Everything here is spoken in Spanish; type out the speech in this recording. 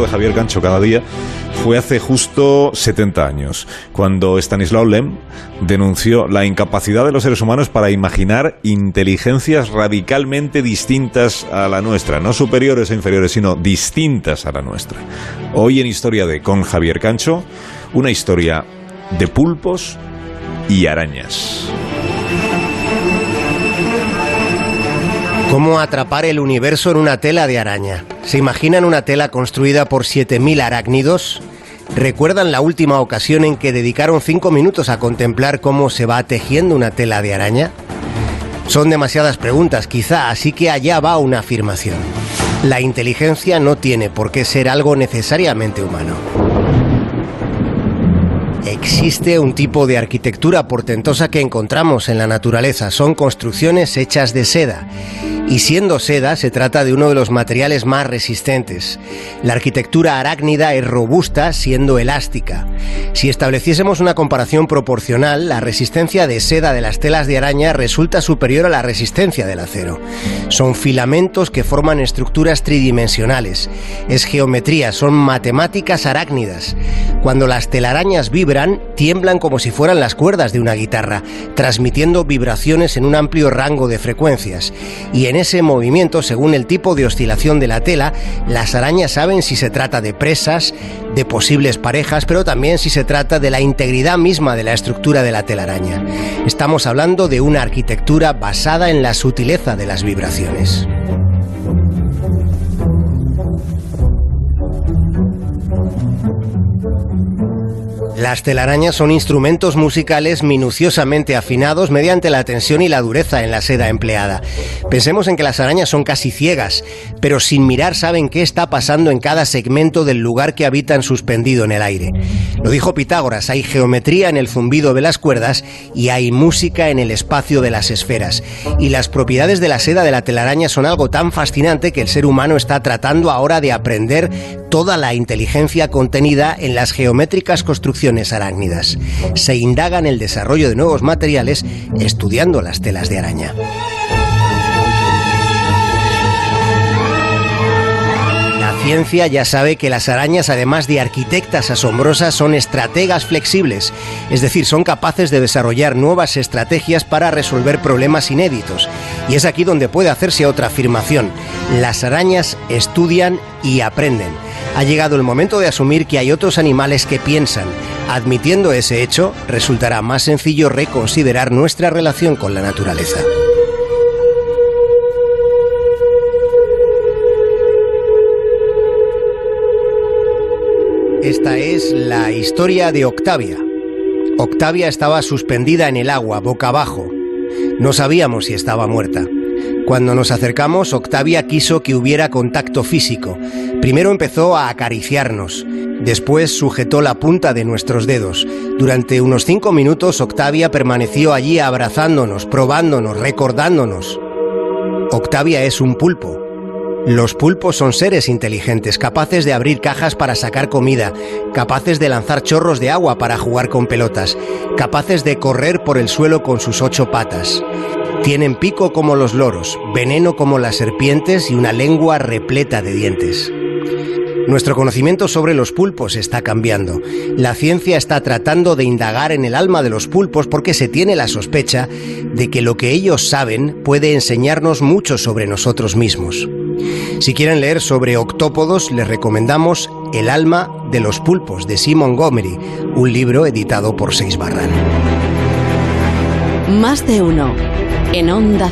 de Javier Gancho cada día fue hace justo 70 años, cuando Stanislaw Lem denunció la incapacidad de los seres humanos para imaginar inteligencias radicalmente distintas a la nuestra, no superiores e inferiores, sino distintas a la nuestra. Hoy en Historia de con Javier Gancho, una historia de pulpos y arañas. ¿Cómo atrapar el universo en una tela de araña? ¿Se imaginan una tela construida por 7.000 arácnidos? ¿Recuerdan la última ocasión en que dedicaron 5 minutos a contemplar cómo se va tejiendo una tela de araña? Son demasiadas preguntas, quizá, así que allá va una afirmación. La inteligencia no tiene por qué ser algo necesariamente humano. Existe un tipo de arquitectura portentosa que encontramos en la naturaleza. Son construcciones hechas de seda. Y siendo seda, se trata de uno de los materiales más resistentes. La arquitectura arácnida es robusta siendo elástica. Si estableciésemos una comparación proporcional, la resistencia de seda de las telas de araña resulta superior a la resistencia del acero. Son filamentos que forman estructuras tridimensionales. Es geometría, son matemáticas arácnidas. Cuando las telarañas vibran, tiemblan como si fueran las cuerdas de una guitarra, transmitiendo vibraciones en un amplio rango de frecuencias. Y ese movimiento, según el tipo de oscilación de la tela, las arañas saben si se trata de presas, de posibles parejas, pero también si se trata de la integridad misma de la estructura de la telaraña. Estamos hablando de una arquitectura basada en la sutileza de las vibraciones. Las telarañas son instrumentos musicales minuciosamente afinados mediante la tensión y la dureza en la seda empleada. Pensemos en que las arañas son casi ciegas, pero sin mirar saben qué está pasando en cada segmento del lugar que habitan suspendido en el aire. Lo dijo Pitágoras, hay geometría en el zumbido de las cuerdas y hay música en el espacio de las esferas. Y las propiedades de la seda de la telaraña son algo tan fascinante que el ser humano está tratando ahora de aprender toda la inteligencia contenida en las geométricas construcciones arácnidas. Se indaga en el desarrollo de nuevos materiales estudiando las telas de araña. Ciencia ya sabe que las arañas, además de arquitectas asombrosas, son estrategas flexibles, es decir, son capaces de desarrollar nuevas estrategias para resolver problemas inéditos. Y es aquí donde puede hacerse otra afirmación. Las arañas estudian y aprenden ha llegado el momento de asumir que hay otros animales que piensan. Admitiendo ese hecho, resultará más sencillo reconsiderar nuestra relación con la naturaleza. Esta es la historia de Octavia. Octavia estaba suspendida en el agua, boca abajo. No sabíamos si estaba muerta. Cuando nos acercamos, Octavia quiso que hubiera contacto físico. Primero empezó a acariciarnos, después sujetó la punta de nuestros dedos. Durante unos cinco minutos, Octavia permaneció allí abrazándonos, probándonos, recordándonos. Octavia es un pulpo. Los pulpos son seres inteligentes, capaces de abrir cajas para sacar comida, capaces de lanzar chorros de agua para jugar con pelotas, capaces de correr por el suelo con sus ocho patas. Tienen pico como los loros, veneno como las serpientes y una lengua repleta de dientes. Nuestro conocimiento sobre los pulpos está cambiando. La ciencia está tratando de indagar en el alma de los pulpos porque se tiene la sospecha de que lo que ellos saben puede enseñarnos mucho sobre nosotros mismos. Si quieren leer sobre octópodos, les recomendamos El alma de los pulpos de Simon Montgomery, un libro editado por Seis Barran. Más de uno. En Onda